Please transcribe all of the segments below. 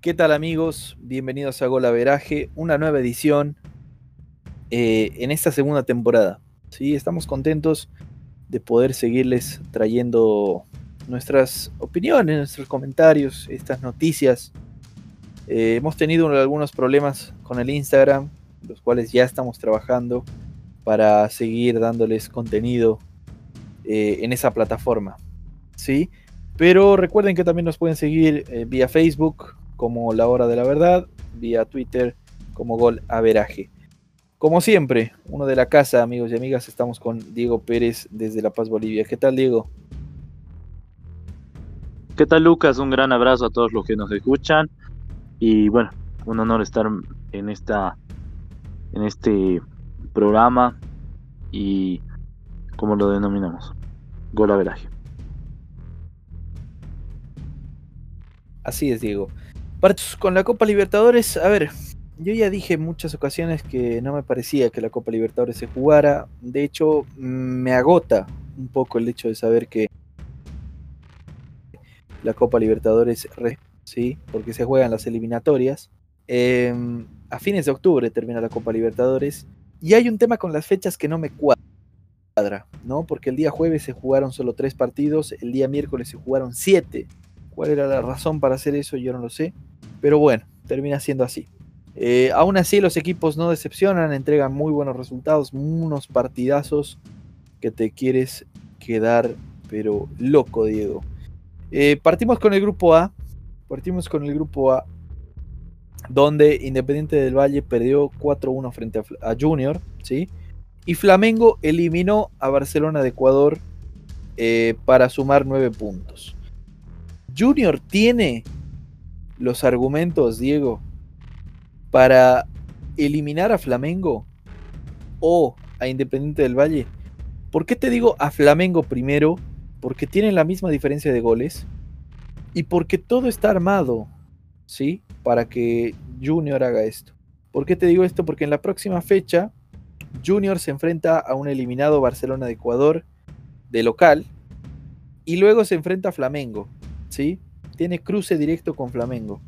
¿Qué tal amigos? Bienvenidos a Golaveraje, una nueva edición eh, en esta segunda temporada. ¿sí? Estamos contentos de poder seguirles trayendo nuestras opiniones, nuestros comentarios, estas noticias. Eh, hemos tenido algunos problemas con el Instagram, los cuales ya estamos trabajando para seguir dándoles contenido eh, en esa plataforma. ¿sí? Pero recuerden que también nos pueden seguir vía Facebook, como La Hora de la Verdad, vía Twitter como Gol Averaje. Como siempre, uno de la casa, amigos y amigas, estamos con Diego Pérez desde La Paz, Bolivia. ¿Qué tal, Diego? ¿Qué tal, Lucas? Un gran abrazo a todos los que nos escuchan. Y bueno, un honor estar en esta en este programa y como lo denominamos, Gol Averaje. Así es, Diego con la Copa Libertadores, a ver, yo ya dije en muchas ocasiones que no me parecía que la Copa Libertadores se jugara. De hecho, me agota un poco el hecho de saber que la Copa Libertadores, sí, porque se juegan las eliminatorias. Em, a fines de octubre termina la Copa Libertadores. Y hay un tema con las fechas que no me cuadra, ¿no? Porque el día jueves se jugaron solo tres partidos, el día miércoles se jugaron siete. ¿Cuál era la razón para hacer eso? Yo no lo sé. Pero bueno, termina siendo así. Eh, aún así, los equipos no decepcionan, entregan muy buenos resultados, unos partidazos que te quieres quedar, pero loco, Diego. Eh, partimos con el grupo A. Partimos con el grupo A, donde Independiente del Valle perdió 4-1 frente a, Junior, ¿sí? Y Flamengo eliminó a Barcelona de Ecuador eh, para sumar 9 puntos. Junior tiene los argumentos, Diego, para eliminar a Flamengo o a Independiente del Valle. ¿Por qué te digo a Flamengo primero? Porque tienen la misma diferencia de goles y porque todo está armado, ¿sí? Para que Junior haga esto. ¿Por qué te digo esto? Porque en la próxima fecha Junior se enfrenta a un eliminado Barcelona de Ecuador de local y luego se enfrenta a Flamengo, ¿sí? Tiene cruce directo con Flamengo.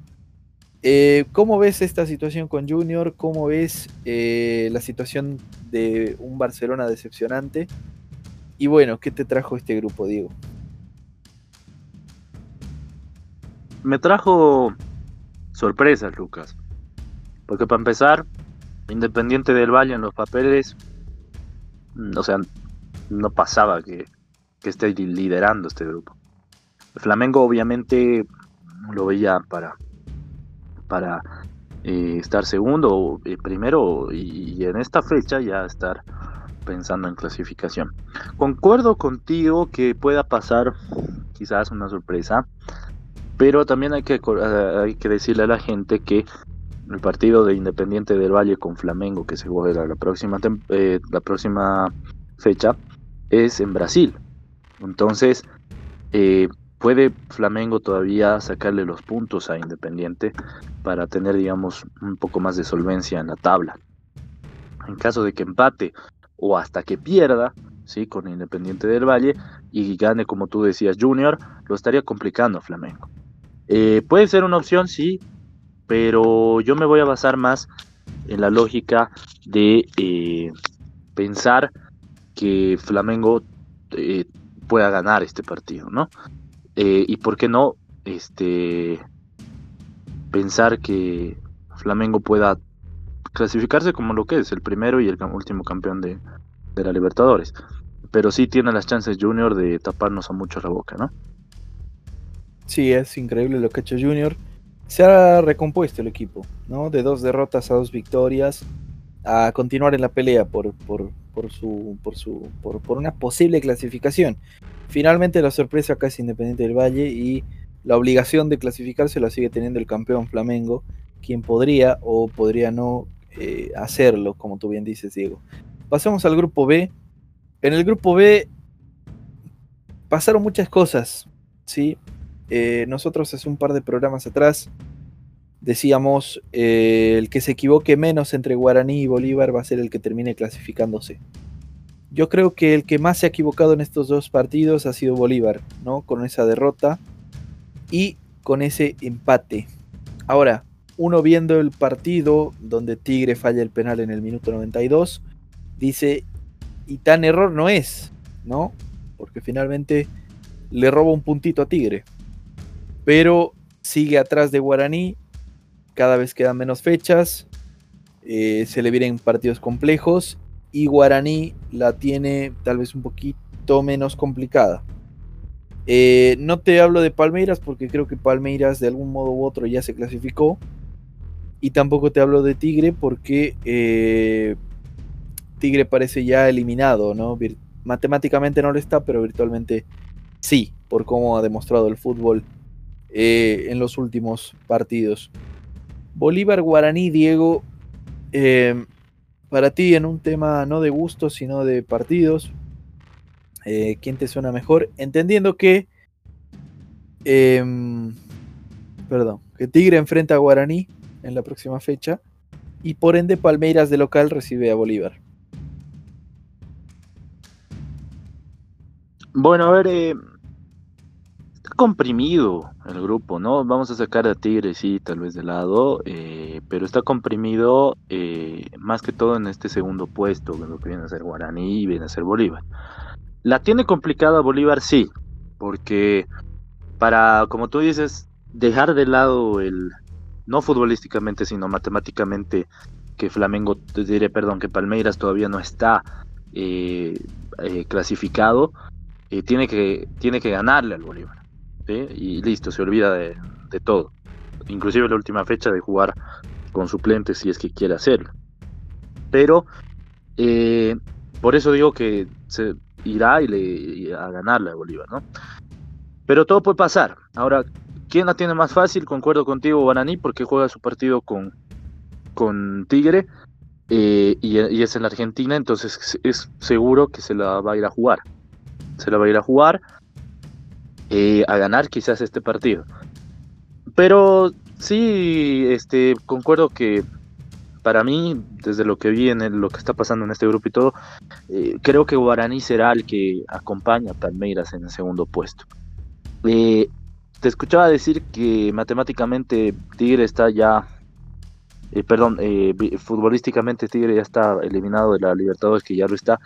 Eh, ¿Cómo ves esta situación con Junior? ¿Cómo ves eh, la situación de un Barcelona decepcionante? Y bueno, ¿qué te trajo este grupo, Diego? Me trajo sorpresas, Lucas. Porque para empezar, Independiente del Valle en los papeles, mm, o sea, no pasaba que, que esté liderando este grupo. Flamengo obviamente lo veía para, para eh, estar segundo eh, primero y, en esta fecha ya estar pensando en clasificación. Concuerdo contigo que pueda pasar quizás una sorpresa, pero también hay que, hay que decirle a la gente que el partido de Independiente del Valle con Flamengo que se juega la próxima, eh, la próxima fecha es en Brasil. Entonces, eh, puede Flamengo todavía sacarle los puntos a Independiente para tener, digamos, un poco más de solvencia en la tabla. En caso de que empate o hasta que pierda, ¿sí? Con Independiente del Valle y gane, como tú decías, Junior, lo estaría complicando Flamengo. Eh, puede ser una opción, sí, pero yo me voy a basar más en la lógica de eh, pensar que Flamengo eh, pueda ganar este partido, ¿no? Eh, y por qué no este pensar que Flamengo pueda clasificarse como lo que es, el primero y el último campeón de, de la Libertadores. Pero sí tiene las chances Junior de taparnos a mucho la boca, ¿no? Sí, es increíble lo que ha hecho Junior. Se ha recompuesto el equipo, ¿no? De dos derrotas a dos victorias, a continuar en la pelea por, por, por su, por, su, por, por una posible clasificación. Finalmente la sorpresa acá es Independiente del Valle y la obligación de clasificarse la sigue teniendo el campeón Flamengo, quien podría o podría no eh, hacerlo, como tú bien dices, Diego. Pasamos al grupo B. En el grupo B pasaron muchas cosas, ¿sí? Eh, nosotros hace un par de programas atrás decíamos eh, el que se equivoque menos entre Guaraní y Bolívar va a ser el que termine clasificándose. Yo creo que el que más se ha equivocado en estos dos partidos ha sido Bolívar, ¿no? Con esa derrota y con ese empate. Ahora, uno viendo el partido donde Tigre falla el penal en el minuto 92, dice, y tan error no es, ¿no? Porque finalmente le roba un puntito a Tigre. Pero sigue atrás de Guaraní, cada vez quedan menos fechas, eh, se le vienen partidos complejos y Guaraní la tiene tal vez un poquito menos complicada. Eh, no te hablo de Palmeiras porque creo que Palmeiras de algún modo u otro ya se clasificó. Y tampoco te hablo de Tigre porque eh, Tigre parece ya eliminado, ¿no? matemáticamente no lo está, pero virtualmente sí, por cómo ha demostrado el fútbol en los últimos partidos. Bolívar Guaraní, Diego, para ti en un tema no de gusto, sino de partidos, eh, quién te suena mejor, entendiendo que, em, perdón, que Tigre enfrenta a Guaraní en la próxima fecha y por ende Palmeiras de local recibe a Bolívar. Bueno, a ver, eh, comprimido el grupo, ¿no? Vamos a sacar a Tigre, sí, tal vez de lado, eh, pero está comprimido más que todo en este segundo puesto, lo que viene a ser Guaraní y viene a ser Bolívar. La tiene complicada Bolívar, sí, porque para, como tú dices, dejar de lado el, no futbolísticamente, sino matemáticamente, que Flamengo, te diré, perdón, que Palmeiras todavía no está eh, eh, clasificado, eh, tiene, que, tiene que ganarle al Bolívar. Y listo, se olvida de, todo. Inclusive la última fecha de jugar con suplentes si es que quiere hacerlo. Pero, por eso digo que se, irá y le, a ganarle a Bolívar, ¿no? Pero todo puede pasar. Ahora, ¿quién la tiene más fácil? Concuerdo contigo, Guaraní, porque juega su partido con, con Tigre eh, y, es en la Argentina, entonces es seguro que se la va a ir a jugar. Se la va a ir a jugar eh, a ganar quizás este partido. Pero sí, este, concuerdo que para mí, desde lo que vi en lo que está pasando en este grupo y todo, eh, creo que Guaraní será el que acompaña a Palmeiras en el segundo puesto. Eh, te escuchaba decir que matemáticamente Tigre está ya, eh, perdón, futbolísticamente Tigre ya está eliminado de la Libertadores, que ya lo está,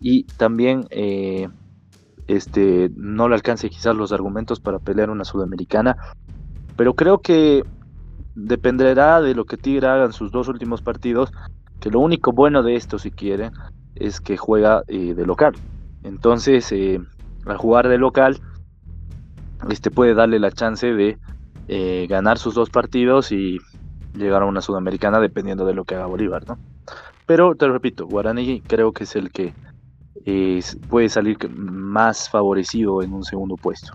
y también este, no le alcance quizás los argumentos para pelear una sudamericana, pero creo que dependerá de lo que Tigre haga en sus dos últimos partidos, que lo único bueno de esto, si quiere, es que juega eh, de local. Entonces, eh, al jugar de local, este puede darle la chance de eh, ganar sus dos partidos y llegar a una sudamericana dependiendo de lo que haga Bolívar, ¿no? Pero te repito, Guaraní creo que es el que puede salir más favorecido en un segundo puesto.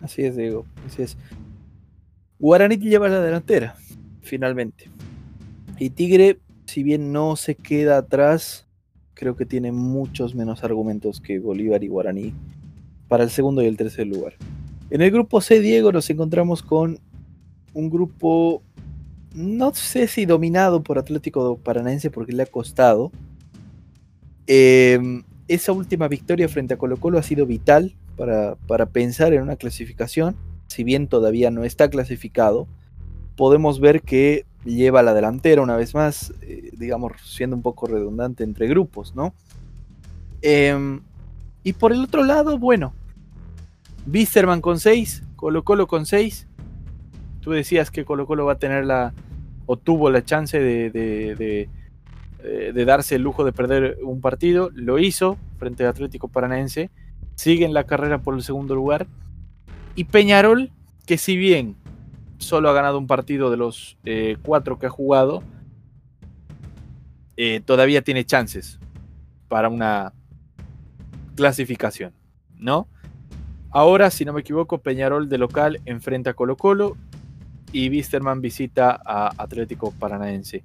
Así es, Diego. Así es. Guaraní lleva la delantera, finalmente. Y Tigre, si bien no se queda atrás, creo que tiene muchos menos argumentos que Bolívar y Guaraní para el segundo y el tercer lugar. En el grupo C, Diego, nos encontramos con un grupo, no sé si dominado por Atlético Paranaense porque le ha costado. Em, esa última victoria frente a Colo Colo ha sido vital para, para pensar en una clasificación si bien todavía no está clasificado, podemos ver que lleva la delantera una vez más, eh, digamos, siendo un poco redundante entre grupos, ¿no? Em, y por el otro lado, bueno, Bisterman con 6, Colo Colo con 6. Tú decías que Colo Colo va a tener la, o tuvo la chance de, eh, de darse el lujo de perder un partido, lo hizo frente al Atlético Paranaense, sigue en la carrera por el segundo lugar y Peñarol, que si bien solo ha ganado un partido de los eh, cuatro que ha jugado, eh, todavía tiene chances para una clasificación, ¿no? Ahora, si no me equivoco, Peñarol de local enfrenta a Colo Colo y Wisterman visita a Atlético Paranaense.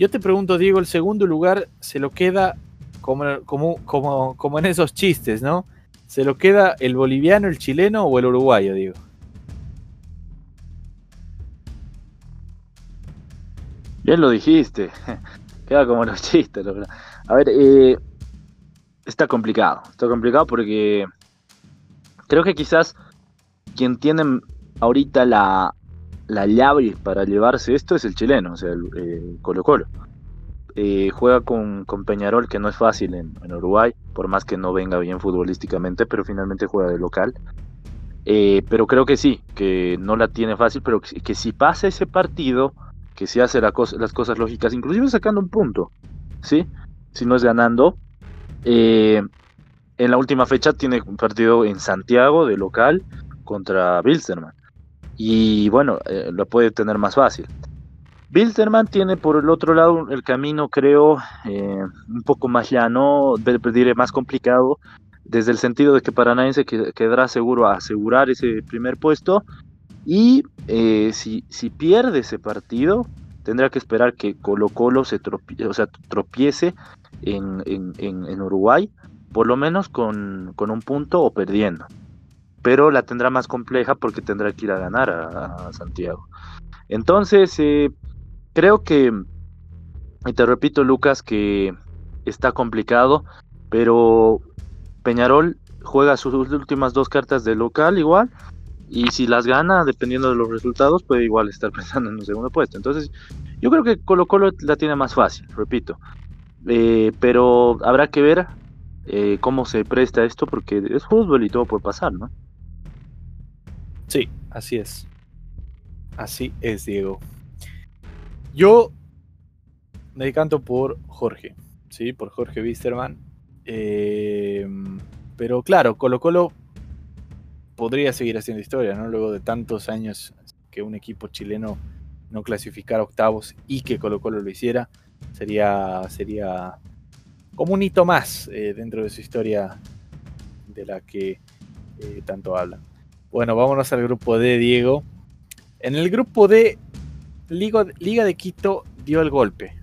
Yo te pregunto, Diego, el segundo lugar se lo queda como, como, como, en esos chistes, ¿no? ¿Se lo queda el boliviano, el chileno o el uruguayo, digo? Bien lo dijiste. Queda como los chistes. A ver, eh, está complicado. Está complicado porque creo que quizás quien tiene ahorita la, la llave para llevarse esto es el chileno, o sea, el eh, Colo Colo. Eh, juega con, con, Peñarol, que no es fácil en, Uruguay, por más que no venga bien futbolísticamente, pero finalmente juega de local. Eh, pero creo que sí, que no la tiene fácil, pero que, si pasa ese partido, que si hace las cosas lógicas, inclusive sacando un punto, ¿sí? Si no es ganando. en la última fecha tiene un partido en Santiago de local contra Bilsterman y bueno, eh, lo puede tener más fácil. Bilsterman tiene por el otro lado el camino, creo, eh, un poco más llano, diré más complicado, desde el sentido de que Paranaense quedará seguro a asegurar ese primer puesto y eh, si, si, pierde ese partido, tendrá que esperar que Colo Colo se tropiece, o sea, tropiece en, en, en, Uruguay, por lo menos con, con un punto o perdiendo pero la tendrá más compleja porque tendrá que ir a ganar a, Santiago. Entonces, eh, creo que, y te repito, Lucas, que está complicado, pero Peñarol juega sus últimas dos cartas de local igual, y si las gana, dependiendo de los resultados, puede igual estar pensando en un segundo puesto. Entonces, yo creo que Colo Colo la tiene más fácil, repito. Eh, pero habrá que ver eh, cómo se presta esto, porque es fútbol y todo puede pasar, ¿no? Sí, así es. Así es, Diego. Yo me decanto por Jorge, ¿sí? Por Jorge Wisterman. Em, pero claro, Colo Colo podría seguir haciendo historia, ¿no? Luego de tantos años que un equipo chileno no clasificara octavos y que Colo Colo lo hiciera, sería, sería como un hito más eh, dentro de su historia de la que eh, tanto hablan. Bueno, vámonos al grupo D, Diego. En el grupo D, Liga, de Quito dio el golpe,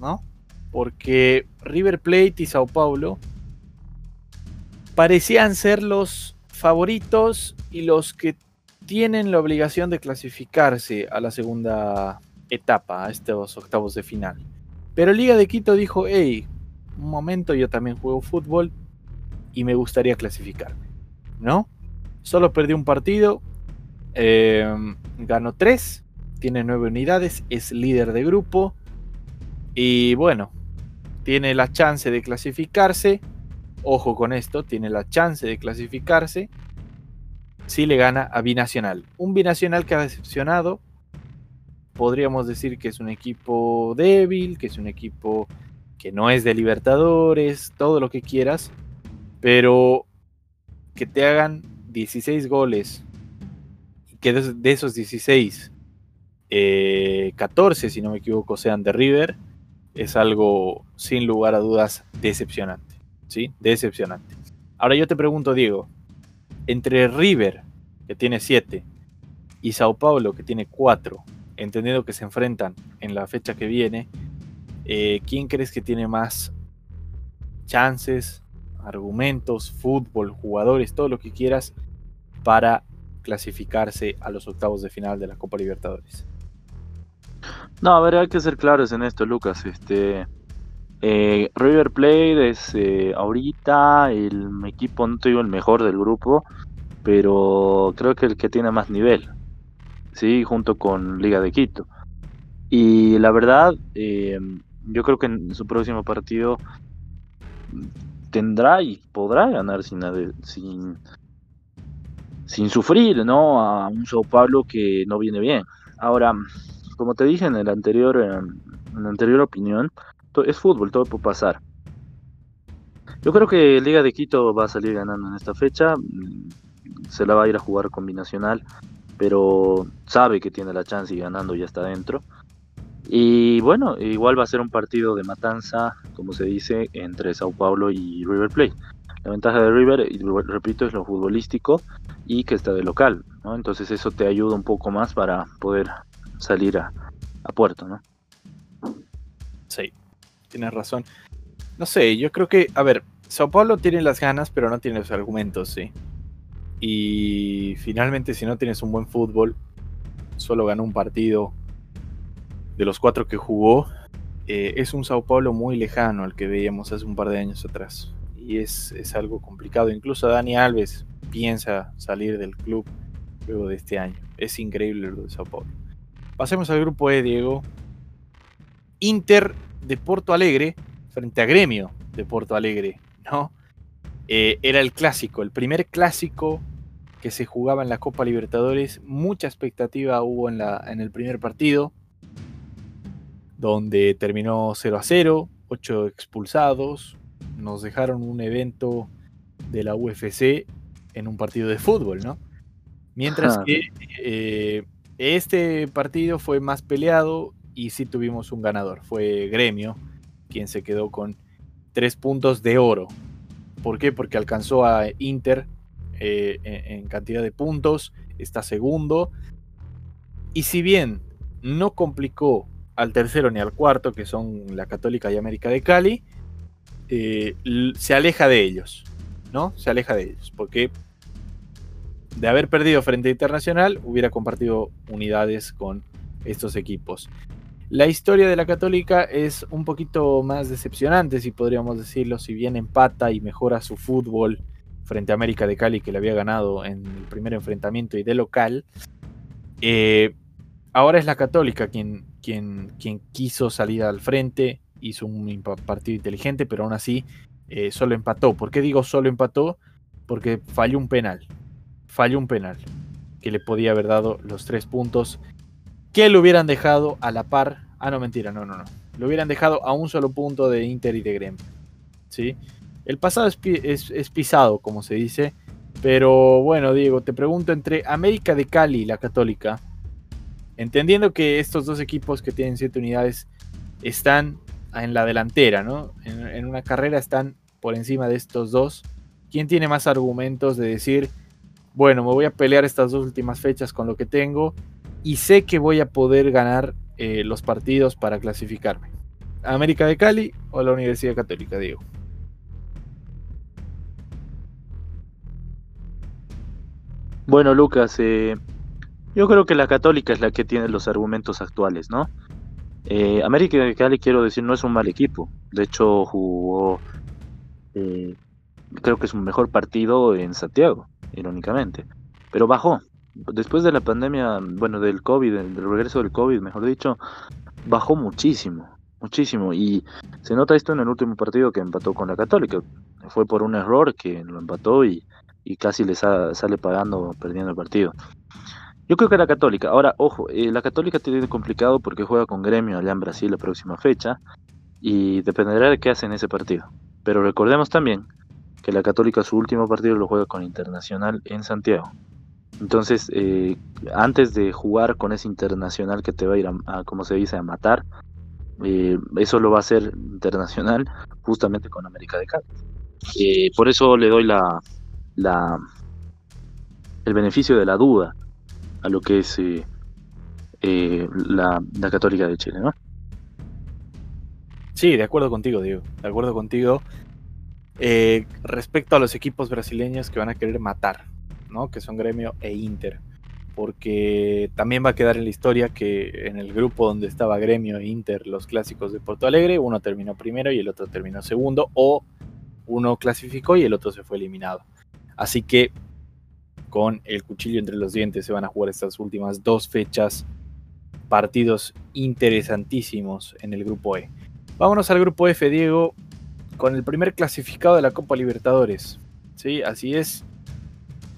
¿no? Porque River Plate y Sao Paulo parecían ser los favoritos y los que tienen la obligación de clasificarse a la segunda etapa, a estos octavos de final. Pero Liga de Quito dijo, hey, un momento, yo también juego fútbol y me gustaría clasificarme, ¿no? Solo perdió un partido. Em, ganó tres. Tiene nueve unidades. Es líder de grupo. Y bueno, tiene la chance de clasificarse. Ojo con esto, tiene la chance de clasificarse si le gana a Binacional. Un Binacional que ha decepcionado. Podríamos decir que es un equipo débil, que es un equipo que no es de Libertadores, todo lo que quieras. Pero que te hagan 16 goles, que de esos 16, 14, eh, si no me equivoco, sean de River, es algo sin lugar a dudas decepcionante. ¿Sí? Decepcionante. Ahora yo te pregunto, Diego, entre River, que tiene 7, y Sao Paulo, que tiene 4, entendiendo que se enfrentan en la fecha que viene, eh, ¿quién crees que tiene más chances, argumentos, fútbol, jugadores, todo lo que quieras para clasificarse a los octavos de final de la Copa Libertadores. No, a ver, hay que ser claros en esto, Lucas. Este eh, River Plate es eh, ahorita el equipo, no te digo el mejor del grupo, pero creo que el que tiene más nivel, sí, junto con Liga de Quito. Y la verdad, eh, yo creo que en su próximo partido tendrá y podrá ganar sin, sin sufrir, ¿no? A un Sao Paulo que no viene bien. Ahora, como te dije en el anterior, en la anterior opinión, es fútbol, todo puede pasar. Yo creo que Liga de Quito va a salir ganando en esta fecha. Mm, se la va a ir a jugar combinacional, pero sabe que tiene la chance y ganando ya está dentro. Y bueno, igual va a ser un partido de matanza, como se dice, entre Sao Paulo y River Plate. La ventaja de River, repito, es lo futbolístico y que está de local, ¿no? Entonces eso te ayuda un poco más para poder salir a, puerto, ¿no? Sí, tienes razón. No sé, yo creo que, a ver, Sao Paulo tiene las ganas, pero no tiene los argumentos, sí. Y finalmente, si no tienes un buen fútbol, solo ganó un partido de los cuatro que jugó, eh, es un Sao Paulo muy lejano al que veíamos hace un par de años atrás. Y es, es algo complicado. Incluso Dani Alves piensa salir del club luego de este año. Es increíble lo de Sao Paulo. Pasemos al grupo E, Diego. Inter de Porto Alegre frente a Gremio de Porto Alegre, ¿no? Eh, era el clásico, el primer clásico que se jugaba en la Copa Libertadores. Mucha expectativa hubo en, la, en el primer partido, donde terminó 0 a 0, 8 expulsados. Nos dejaron un evento de la UFC en un partido de fútbol, ¿no? Mientras que eh, este partido fue más peleado y sí tuvimos un ganador. Fue Gremio, quien se quedó con tres puntos de oro. ¿Por qué? Porque alcanzó a Inter eh, en, cantidad de puntos, está segundo. Y si bien no complicó al tercero ni al cuarto, que son la Católica y América de Cali, eh, se aleja de ellos, ¿no? Se aleja de ellos, porque de haber perdido frente a Internacional, hubiera compartido unidades con estos equipos. La historia de la Católica es un poquito más decepcionante, si podríamos decirlo, si bien empata y mejora su fútbol frente a América de Cali, que le había ganado en el primer enfrentamiento y de local. Eh, ahora es la Católica quien, quien, quiso salir al frente, hizo un partido inteligente, pero aún así eh, solo empató. ¿Por qué digo solo empató? Porque falló un penal falló un penal que le podía haber dado los tres puntos que le hubieran dejado a la par. Ah, no, mentira, no, no, no. Lo hubieran dejado a un solo punto de Inter y de Gremio. ¿sí? El pasado es, pisado, como se dice. Pero bueno, Diego, te pregunto entre América de Cali y la Católica, entendiendo que estos dos equipos que tienen siete unidades están en la delantera, ¿no? En, una carrera están por encima de estos dos. ¿Quién tiene más argumentos de decir bueno, me voy a pelear estas dos últimas fechas con lo que tengo y sé que voy a poder ganar eh, los partidos para clasificarme. ¿América de Cali o la Universidad Católica, Diego? Bueno, Lucas, eh, yo creo que la Católica es la que tiene los argumentos actuales, ¿no? Eh, América de Cali, quiero decir, no es un mal equipo. De hecho, jugó, creo que es un mejor partido en Santiago irónicamente. Pero bajó. Después de la pandemia, bueno, del COVID, del regreso del COVID, mejor dicho, bajó muchísimo, muchísimo. Y se nota esto en el último partido que empató con la Católica. Fue por un error que lo empató y, casi le sale pagando, perdiendo el partido. Yo creo que la Católica. Ahora, ojo, eh, la Católica tiene complicado porque juega con Gremio allá en Brasil la próxima fecha y dependerá de qué hace en ese partido. Pero recordemos también que la Católica su último partido lo juega con Internacional en Santiago. Entonces, eh, antes de jugar con ese Internacional que te va a ir a, como se dice, a matar, eh, eso lo va a hacer Internacional justamente con América de Cali. Eh, por eso le doy la, la, el beneficio de la duda a lo que es la, la Católica de Chile, ¿no? Sí, de acuerdo contigo, Diego. De acuerdo contigo. Eh, respecto a los equipos brasileños que van a querer matar, ¿no? que son Gremio e Inter. Porque también va a quedar en la historia que en el grupo donde estaba Gremio e Inter, los clásicos de Porto Alegre, uno terminó primero y el otro terminó segundo, o uno clasificó y el otro se fue eliminado. Así que con el cuchillo entre los dientes se van a jugar estas últimas dos fechas, partidos interesantísimos en el grupo E. Vámonos al grupo F, Diego con el primer clasificado de la Copa Libertadores. ¿sí? Así es.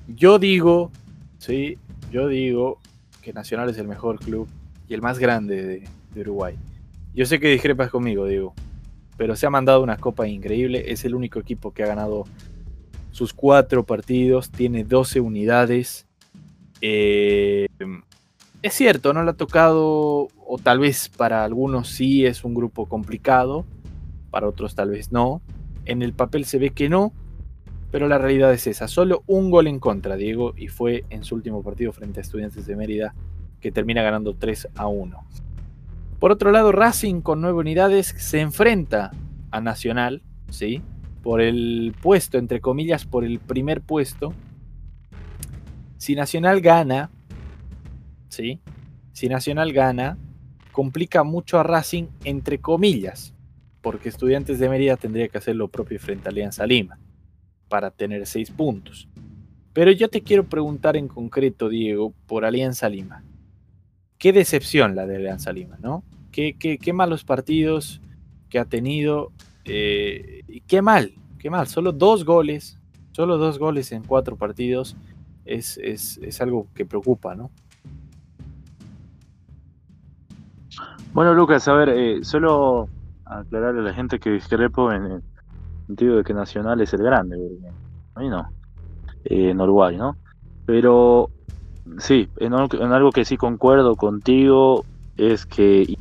Yo digo, ¿sí? yo digo que Nacional es el mejor club y el más grande de, Uruguay. Yo sé que discrepas conmigo, Diego, pero se ha mandado una copa increíble. Es el único equipo que ha ganado sus cuatro partidos, tiene 12 unidades. Eh, es cierto, no le ha tocado, o tal vez para algunos sí es un grupo complicado, para otros tal vez no. En el papel se ve que no, pero la realidad es esa. Solo un gol en contra, Diego, y fue en su último partido frente a Estudiantes de Mérida, que termina ganando 3 a 1. Por otro lado, Racing con nueve unidades se enfrenta a Nacional, ¿sí? Por el puesto, entre comillas, por el primer puesto. Si Nacional gana, ¿sí? Si Nacional gana, complica mucho a Racing, entre comillas, porque Estudiantes de Mérida tendría que hacer lo propio frente a Alianza Lima para tener seis puntos. Pero yo te quiero preguntar en concreto, Diego, por Alianza Lima. qué decepción la de Alianza Lima, ¿no? Qué, qué, malos partidos que ha tenido. Eh, qué mal, qué mal. Solo dos goles, solo dos goles en cuatro partidos es, es, algo que preocupa, ¿no? Bueno, Lucas, a ver, eh, solo aclararle a la gente que discrepo en el sentido de que Nacional es el grande, a mí no, eh, en Uruguay, ¿no? Pero sí, en, algo que sí concuerdo contigo es que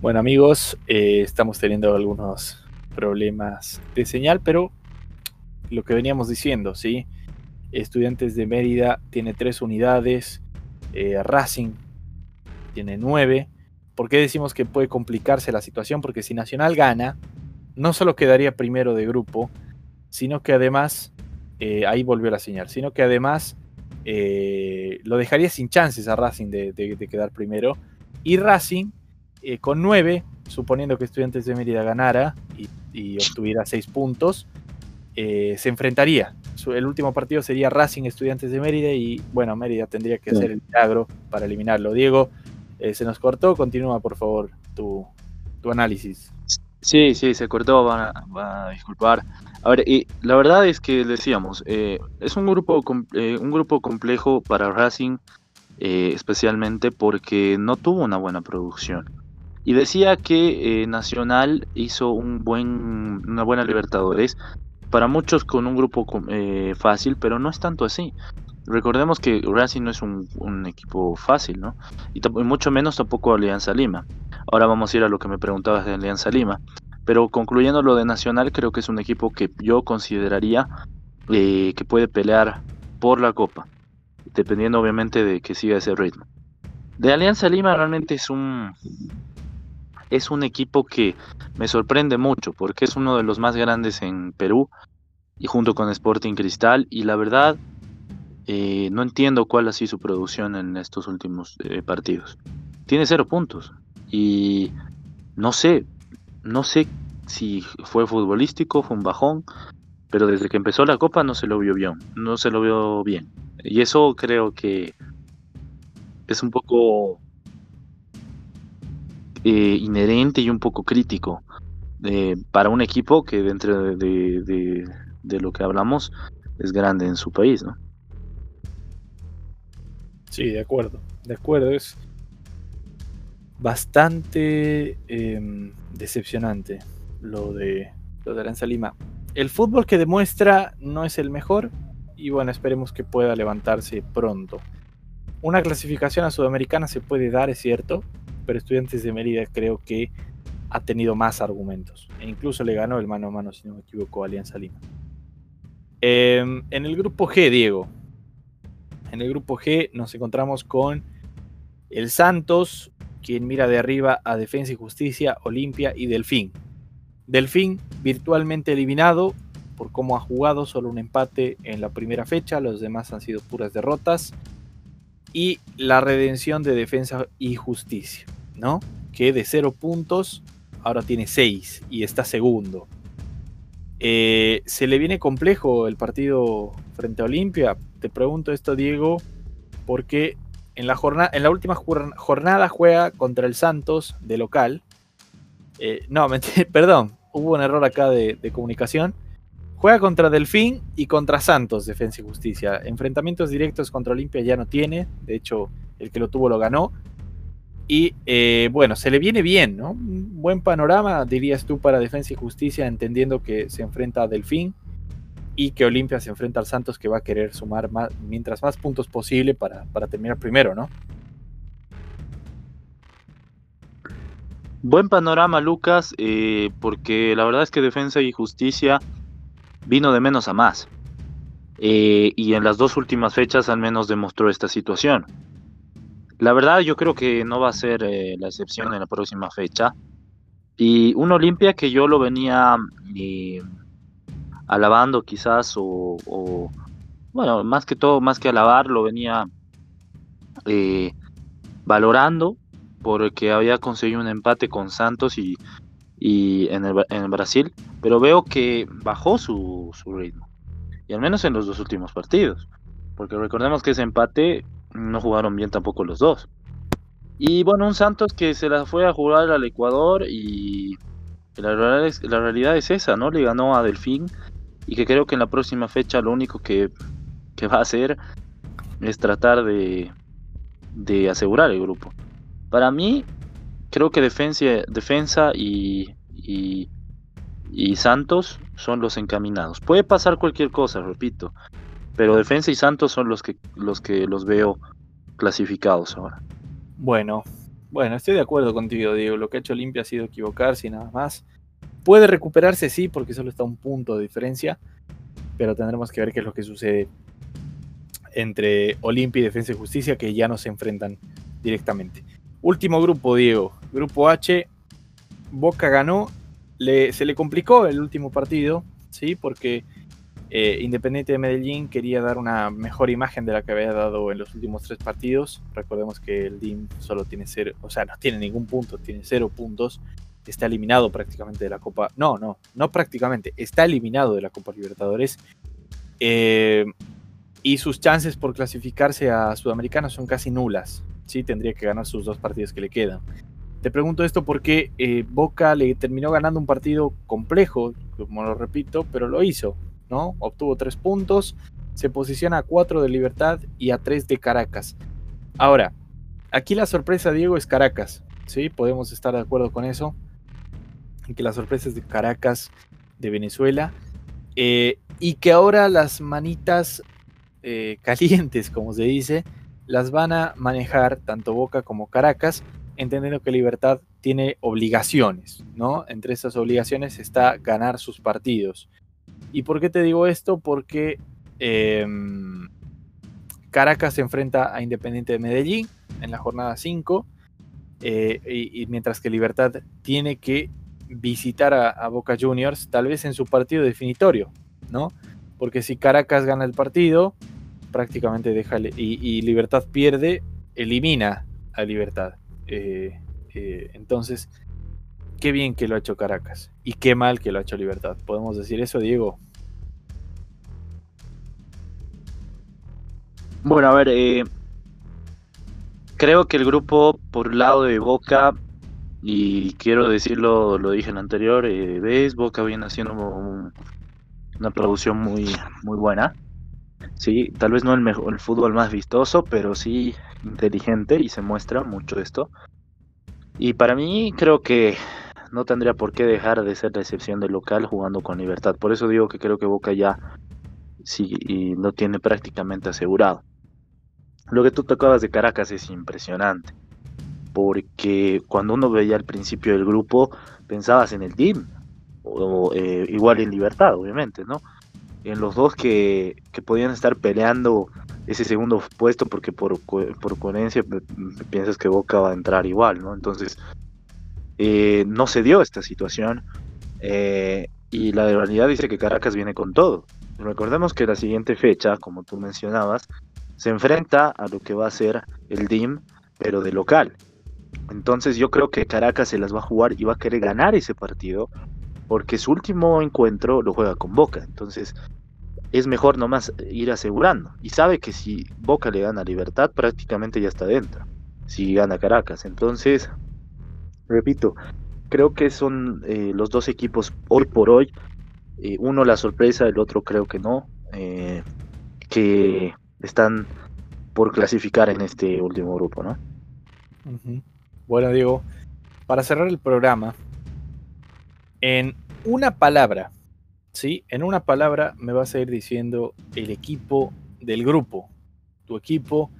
Bueno amigos, eh, estamos teniendo algunos problemas de señal, pero lo que veníamos diciendo, ¿sí? Estudiantes de Mérida tiene tres unidades, eh, Racing tiene nueve. ¿Por qué decimos que puede complicarse la situación? Porque si Nacional gana, no solo quedaría primero de grupo, sino que además, eh, ahí volvió la señal, sino que además lo dejaría sin chances a Racing de, quedar primero. Y Racing, eh, con 9, suponiendo que Estudiantes de Mérida ganara y, obtuviera 6 puntos, se enfrentaría. el último partido sería Racing Estudiantes de Mérida y bueno, Mérida tendría que hacer el milagro para eliminarlo. Diego, se nos cortó, continúa por favor tu, tu análisis. Sí, sí, se cortó, van a, disculpar. A ver, y la verdad es que decíamos, eh, es un grupo, eh, un grupo complejo para Racing, eh, especialmente porque no tuvo una buena producción. Y decía que Nacional hizo un buen, una buena Libertadores, para muchos con un grupo fácil, pero no es tanto así. Recordemos que Racing no es un, equipo fácil, ¿no? Y, mucho menos tampoco Alianza Lima. Ahora vamos a ir a lo que me preguntabas de Alianza Lima. Pero concluyendo lo de Nacional, creo que es un equipo que yo consideraría eh, que puede pelear por la Copa, dependiendo obviamente de que siga ese ritmo. De Alianza Lima realmente es un es un equipo que me sorprende mucho porque es uno de los más grandes en Perú y junto con Sporting Cristal y la verdad eh, no entiendo cuál ha sido su producción en estos últimos eh, partidos. Tiene cero puntos. Y no sé, no sé si fue futbolístico, fue un bajón, pero desde que empezó la copa no se lo vio bien, no se lo vio bien. Y eso creo que es un poco eh, inherente y un poco crítico para un equipo que dentro de, lo que hablamos es grande en su país, ¿no? Sí, de acuerdo. De acuerdo, es bastante em, decepcionante lo de, lo de Alianza Lima. El fútbol que demuestra no es el mejor y bueno, esperemos que pueda levantarse pronto. Una clasificación a Sudamericana se puede dar, es cierto, pero Estudiantes de Mérida creo que ha tenido más argumentos e incluso le ganó el mano a mano, si no me equivoco, a Alianza Lima. Em, en el grupo G, Diego, en el grupo G nos encontramos con el Santos, quien mira de arriba a Defensa y Justicia, Olimpia y Delfín. Delfín virtualmente eliminado por cómo ha jugado, solo un empate en la primera fecha, los demás han sido puras derrotas. Y la redención de Defensa y Justicia, Que de cero puntos ahora tiene seis y está segundo. Eh, se le viene complejo el partido frente a Olimpia, te pregunto esto, Diego, porque en la, jornada, en la última jornada juega contra el Santos de local. Eh, no, perdón, hubo un error acá de, comunicación. Juega contra Delfín y contra Santos, Defensa y Justicia. Enfrentamientos directos contra Olimpia ya no tiene. De hecho, el que lo tuvo lo ganó. Y eh, bueno, se le viene bien, ¿no? Un buen panorama, dirías tú, para Defensa y Justicia, entendiendo que se enfrenta a Delfín y que Olimpia se enfrenta al Santos que va a querer sumar más, mientras más puntos posible para, terminar primero, ¿no? Buen panorama, Lucas, eh, porque la verdad es que Defensa y Justicia vino de menos a más. Eh, y en las dos últimas fechas al menos demostró esta situación. La verdad yo creo que no va a ser eh, la excepción en la próxima fecha. Y un Olimpia que yo lo venía alabando quizás o, bueno, más que todo, más que alabar, lo venía eh, valorando porque había conseguido un empate con Santos y, y en, el, en, Brasil, pero veo que bajó su, su, ritmo. y al menos en los dos últimos partidos. Porque recordemos que ese empate no jugaron bien tampoco los dos. Y bueno, un Santos que se la fue a jugar al Ecuador y la realidad es, la realidad es esa, ¿no? Le ganó a Delfín y que creo que en la próxima fecha lo único que, va a hacer es tratar de, de asegurar el grupo. Para mí, creo que defensa, defensa y, y Santos son los encaminados. Puede pasar cualquier cosa, repito, pero Defensa y Santos son los que los que los veo clasificados ahora. Bueno, bueno, estoy de acuerdo contigo, Diego. Lo que ha hecho Olimpia ha sido equivocarse y nada más. Puede recuperarse, sí, porque solo está un punto de diferencia, pero tendremos que ver qué es lo que sucede entre Olimpia y Defensa y Justicia, que ya no se enfrentan directamente. Último grupo, Diego. Grupo H. Boca ganó se le complicó el último partido, ¿sí? Porque eh, Independiente de Medellín quería dar una mejor imagen de la que había dado en los últimos tres partidos. Recordemos que el DIM solo tiene cero, o sea, no tiene ningún punto, tiene cero puntos. Está eliminado prácticamente de la Copa. No, no, no prácticamente, está eliminado de la Copa Libertadores. Eh, y sus chances por clasificarse a Sudamericana son casi nulas. Sí, tendría que ganar sus dos partidos que le quedan. Te pregunto esto porque eh, Boca le terminó ganando un partido complejo, como lo repito, pero lo hizo, ¿no? Obtuvo tres puntos, se posiciona a cuatro de Libertad y a tres de Caracas. Ahora, aquí la sorpresa, Diego, es Caracas, ¿sí? Podemos estar de acuerdo con eso, que la sorpresa es de Caracas, de Venezuela, eh, y que ahora las manitas eh, calientes, como se dice, las van a manejar tanto Boca como Caracas, entendiendo que Libertad tiene obligaciones, ¿no? Entre esas obligaciones está ganar sus partidos. ¿Y por qué te digo esto? Porque em, Caracas se enfrenta a Independiente de Medellín en la jornada 5, eh, y, mientras que Libertad tiene que visitar a, Boca Juniors, tal vez en su partido definitorio, ¿no? Porque si Caracas gana el partido, prácticamente deja y, Libertad pierde, elimina a Libertad. Eh, eh, entonces, qué bien que lo ha hecho Caracas y qué mal que lo ha hecho Libertad. ¿Podemos decir eso, Diego? Bueno, a ver, eh, creo que el grupo por el lado de Boca, y quiero decirlo, lo dije en el anterior, ves, Boca viene haciendo una producción muy, muy buena. Sí, tal vez no el, mejor, el fútbol más vistoso, pero sí inteligente y se muestra mucho esto. Y para mí creo que no tendría por qué dejar de ser la excepción del local jugando con libertad. Por eso digo que creo que Boca ya sí lo tiene prácticamente asegurado. Lo que tú tocabas de Caracas es impresionante. Porque cuando uno veía al principio del grupo, pensabas en el team. O eh, igual en libertad, obviamente, ¿no? En los dos que, que podían estar peleando ese segundo puesto porque por, por coherencia piensas que Boca va a entrar igual, ¿no? Entonces, eh, no se dio esta situación eh, y la realidad dice que Caracas viene con todo. Recordemos que la siguiente fecha, como tú mencionabas, se enfrenta a lo que va a ser el DIM, pero de local. Entonces yo creo que Caracas se las va a jugar y va a querer ganar ese partido porque su último encuentro lo juega con Boca. Entonces es mejor nomás ir asegurando. Y sabe que si Boca le gana Libertad, prácticamente ya está dentro. Si gana Caracas. Entonces, repito, creo que son eh, los dos equipos hoy por hoy. Eh, uno la sorpresa, el otro creo que no. Eh, que están por clasificar en este último grupo, ¿no? Bueno, Diego, para cerrar el programa, en una palabra, ¿sí? En una palabra me vas a ir diciendo el equipo del grupo. Tu equipo,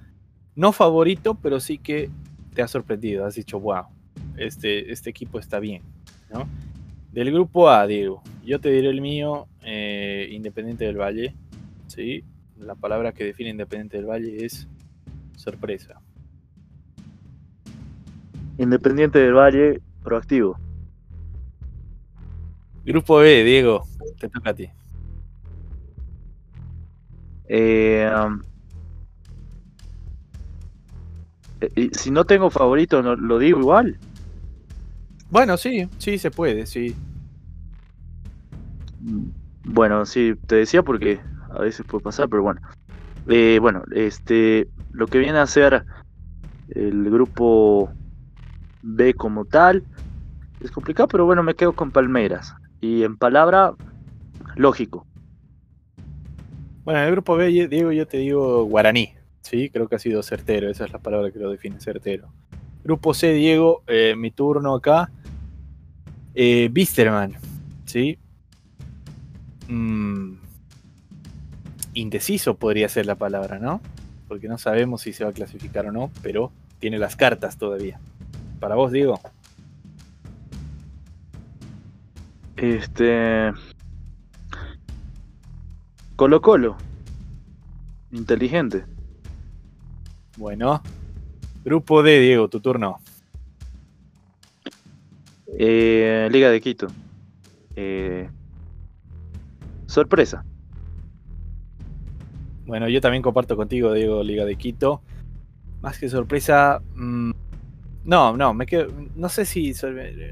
no favorito, pero sí que te ha sorprendido. Has dicho, wow, este, este equipo está bien, ¿no? Del grupo A, Diego, yo te diré el mío, eh, Independiente del Valle, ¿sí? La palabra que define Independiente del Valle es sorpresa. Independiente del Valle, proactivo. Grupo B, Diego, te toca a ti. Eh, um, eh si no tengo favorito, no, lo digo igual. Bueno, sí, sí se puede, sí. Mm, bueno, sí, te decía porque a veces puede pasar, pero bueno. Eh, bueno, este, lo que viene a ser el grupo B como tal es complicado, pero bueno, me quedo con Palmeiras. Y en palabra, lógico. Bueno, en el grupo B, Diego, yo te digo guaraní. Sí, creo que ha sido certero, esa es la palabra que lo define, certero. Grupo C, Diego, eh, mi turno acá. Eh, Bisterman, ¿sí? Mm, indeciso podría ser la palabra, ¿no? Porque no sabemos si se va a clasificar o no, pero tiene las cartas todavía. Para vos, Diego. Este. Colo Colo. Inteligente. Bueno. Grupo D, Diego, tu turno. Eh, Liga de Quito. Eh, sorpresa. Bueno, yo también comparto contigo, Diego, Liga de Quito. Más que sorpresa. Mmm, no, no, me quedo. No sé si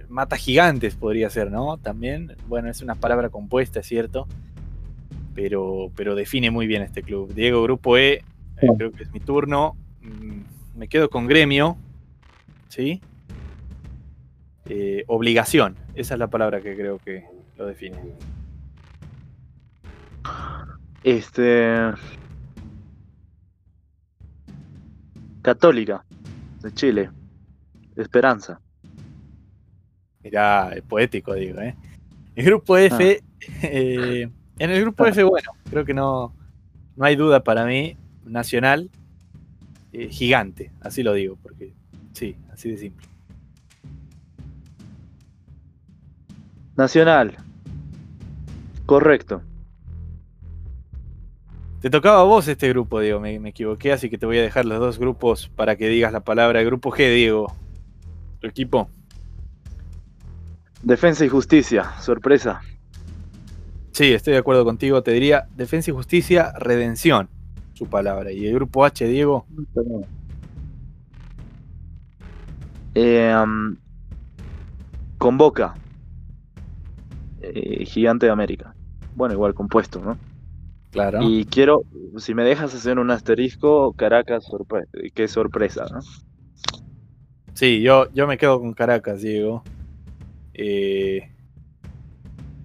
mata gigantes podría ser, ¿no? También. Bueno, es una palabra compuesta, es cierto. Pero, pero define muy bien este club. Diego, Grupo E, eh, creo que es mi turno. Mm, me quedo con gremio. ¿Sí? Eh, obligación. Esa es la palabra que creo que lo define. Este. Católica de Chile. Esperanza. Mirá, poético, digo, ¿eh? El grupo F. Ah. Eh, en el grupo F, bueno, creo que no, no hay duda para mí. Nacional, eh, gigante, así lo digo, porque sí, así de simple. Nacional. Correcto. Te tocaba a vos este grupo, Diego, me, equivoqué, así que te voy a dejar los dos grupos para que digas la palabra. Grupo G, Diego. Tu equipo. Defensa y justicia, sorpresa. Sí, estoy de acuerdo contigo. Te diría defensa y justicia, redención, su palabra. ¿Y el grupo H, Diego? Eh, convoca. Eh, Gigante de América. Bueno, igual compuesto, ¿no? Claro. Y quiero, si me dejas hacer un asterisco, Caracas, sorpresa, qué sorpresa, ¿no? Sí, yo, yo me quedo con Caracas, Diego. Eh,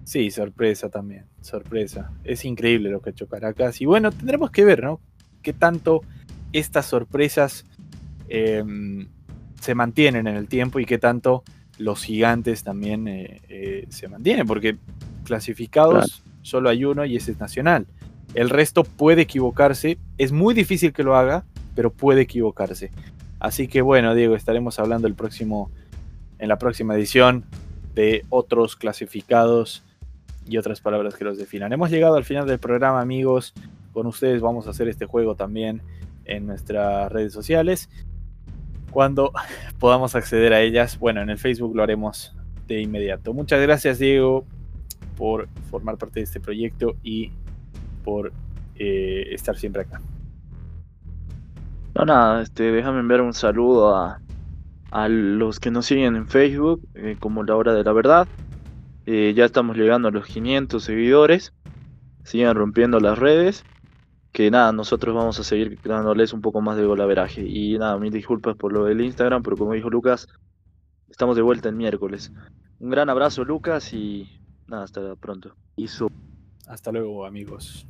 sí, sorpresa también, sorpresa. Es increíble lo que ha hecho Caracas. Y bueno, tendremos que ver, ¿no? Qué tanto estas sorpresas em, se mantienen en el tiempo y qué tanto los gigantes también eh, eh, se mantienen, porque clasificados solo hay uno y ese es Nacional. El resto puede equivocarse. Es muy difícil que lo haga, pero puede equivocarse. Así que bueno, Diego, estaremos hablando el próximo, en la próxima edición de otros clasificados y otras palabras que los definan. Hemos llegado al final del programa, amigos. Con ustedes vamos a hacer este juego también en nuestras redes sociales. Cuando podamos acceder a ellas, bueno, en el Facebook lo haremos de inmediato. Muchas gracias, Diego, por formar parte de este proyecto y por eh, estar siempre acá. No, nada, este, déjame enviar un saludo a, los que nos siguen en Facebook, eh, como La Hora de la Verdad. Eh, ya estamos llegando a los 500 seguidores. Sigan rompiendo las redes. Que nada, nosotros vamos a seguir dándoles un poco más de golaveraje. Y nada, mil disculpas por lo del Instagram, pero como dijo Lucas, estamos de vuelta el miércoles. Un gran abrazo, Lucas, y nada, hasta pronto. Hasta luego, amigos.